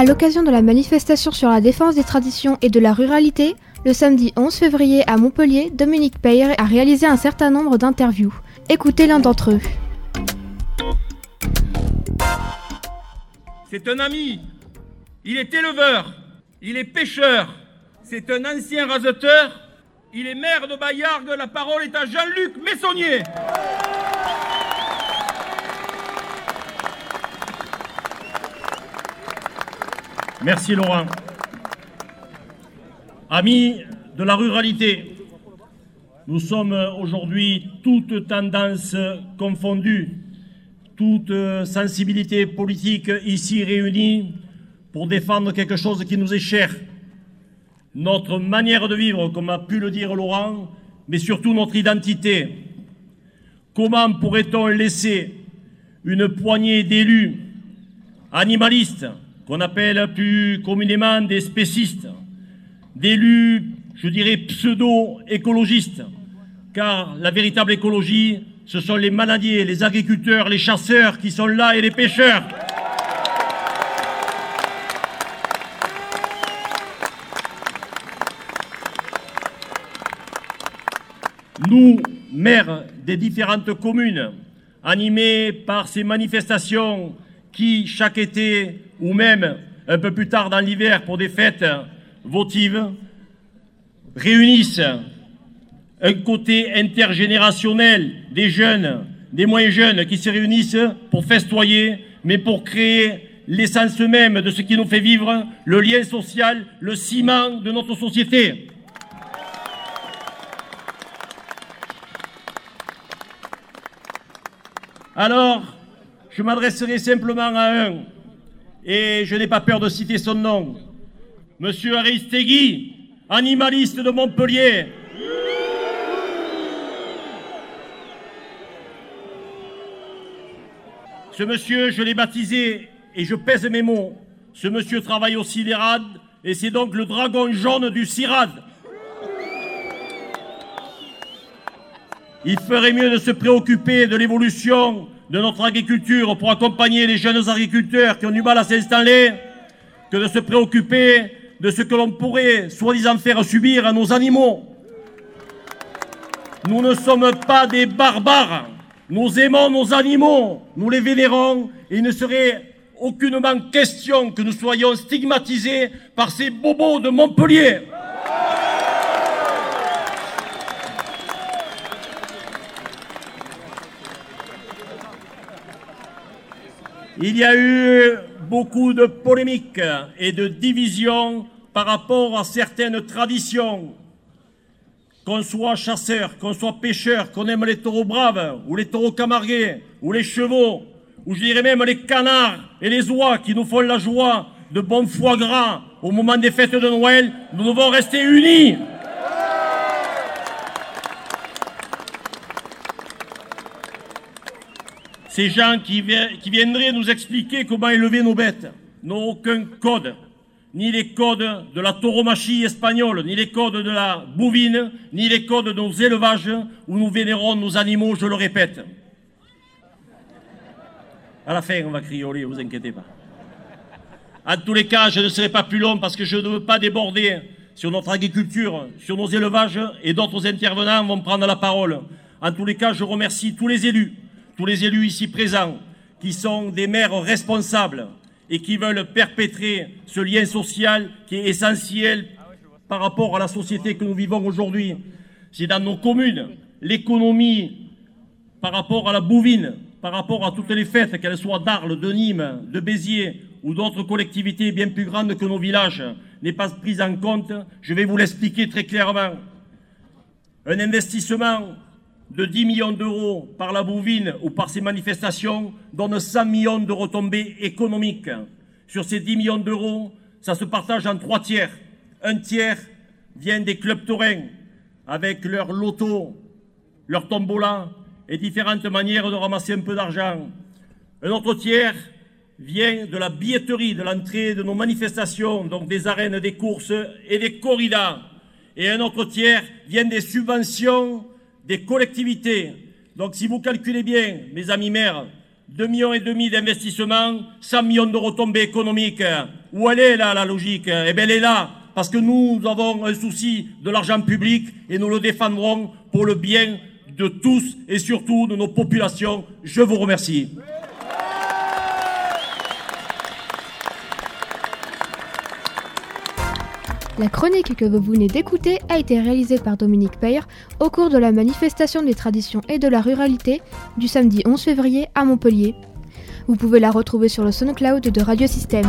À l'occasion de la manifestation sur la défense des traditions et de la ruralité, le samedi 11 février à Montpellier, Dominique Peyre a réalisé un certain nombre d'interviews. Écoutez l'un d'entre eux. C'est un ami. Il est éleveur. Il est pêcheur. C'est un ancien raseteur. Il est maire de Bayargues. La parole est à Jean-Luc Messonnier. Merci Laurent. Amis de la ruralité, nous sommes aujourd'hui toutes tendances confondues, toutes sensibilités politiques ici réunies pour défendre quelque chose qui nous est cher. Notre manière de vivre, comme a pu le dire Laurent, mais surtout notre identité. Comment pourrait-on laisser une poignée d'élus animalistes, qu'on appelle plus communément des spécistes, d'élus, je dirais, pseudo-écologistes, car la véritable écologie, ce sont les maladies, les agriculteurs, les chasseurs qui sont là et les pêcheurs. Nous, maires des différentes communes, animés par ces manifestations qui, chaque été, ou même un peu plus tard dans l'hiver pour des fêtes votives, réunissent un côté intergénérationnel des jeunes, des moins jeunes qui se réunissent pour festoyer, mais pour créer l'essence même de ce qui nous fait vivre, le lien social, le ciment de notre société. Alors, je m'adresserai simplement à un, et je n'ai pas peur de citer son nom, Monsieur Aristegui, animaliste de Montpellier. Ce monsieur, je l'ai baptisé, et je pèse mes mots, ce monsieur travaille au CIDERAD, et c'est donc le dragon jaune du CIRAD. Il ferait mieux de se préoccuper de l'évolution de notre agriculture pour accompagner les jeunes agriculteurs qui ont du mal à s'installer que de se préoccuper de ce que l'on pourrait soi-disant faire subir à nos animaux. Nous ne sommes pas des barbares. Nous aimons nos animaux, nous les vénérons et il ne serait aucunement question que nous soyons stigmatisés par ces bobos de Montpellier. Il y a eu beaucoup de polémiques et de divisions par rapport à certaines traditions. Qu'on soit chasseur, qu'on soit pêcheur, qu'on aime les taureaux braves, ou les taureaux camargués, ou les chevaux, ou je dirais même les canards et les oies qui nous font la joie de bons foie gras au moment des fêtes de Noël, nous devons rester unis. Ces gens qui, viendraient nous expliquer comment élever nos bêtes n'ont aucun code, ni les codes de la tauromachie espagnole, ni les codes de la bovine, ni les codes de nos élevages où nous vénérons nos animaux, je le répète. À la fin, on va crioler, vous inquiétez pas. En tous les cas, je ne serai pas plus long parce que je ne veux pas déborder sur notre agriculture, sur nos élevages, et d'autres intervenants vont prendre la parole. En tous les cas, je remercie tous les élus, tous les élus ici présents, qui sont des maires responsables et qui veulent perpétrer ce lien social qui est essentiel par rapport à la société que nous vivons aujourd'hui. C'est dans nos communes, l'économie par rapport à la bovine, par rapport à toutes les fêtes, qu'elles soient d'Arles, de Nîmes, de Béziers ou d'autres collectivités bien plus grandes que nos villages, n'est pas prise en compte, je vais vous l'expliquer très clairement. Un investissement de 10 millions d'euros par la bovine ou par ces manifestations donne 100 millions de retombées économiques. Sur ces 10 millions d'euros, ça se partage en trois tiers. Un tiers vient des clubs taurins avec leur loto, leur tombola et différentes manières de ramasser un peu d'argent. Un autre tiers vient de la billetterie, de l'entrée de nos manifestations, donc des arènes, des courses et des corridas. Et un autre tiers vient des subventions des collectivités. Donc si vous calculez bien, mes amis maires, 2 millions et demi d'investissements, 100 millions de retombées économiques. Où elle est là la logique? Eh bien elle est là parce que nous avons un souci de l'argent public et nous le défendrons pour le bien de tous et surtout de nos populations. Je vous remercie. La chronique que vous venez d'écouter a été réalisée par Dominique Peyre au cours de la manifestation des traditions et de la ruralité du samedi 11 février à Montpellier. Vous pouvez la retrouver sur le SoundCloud de Radio Système.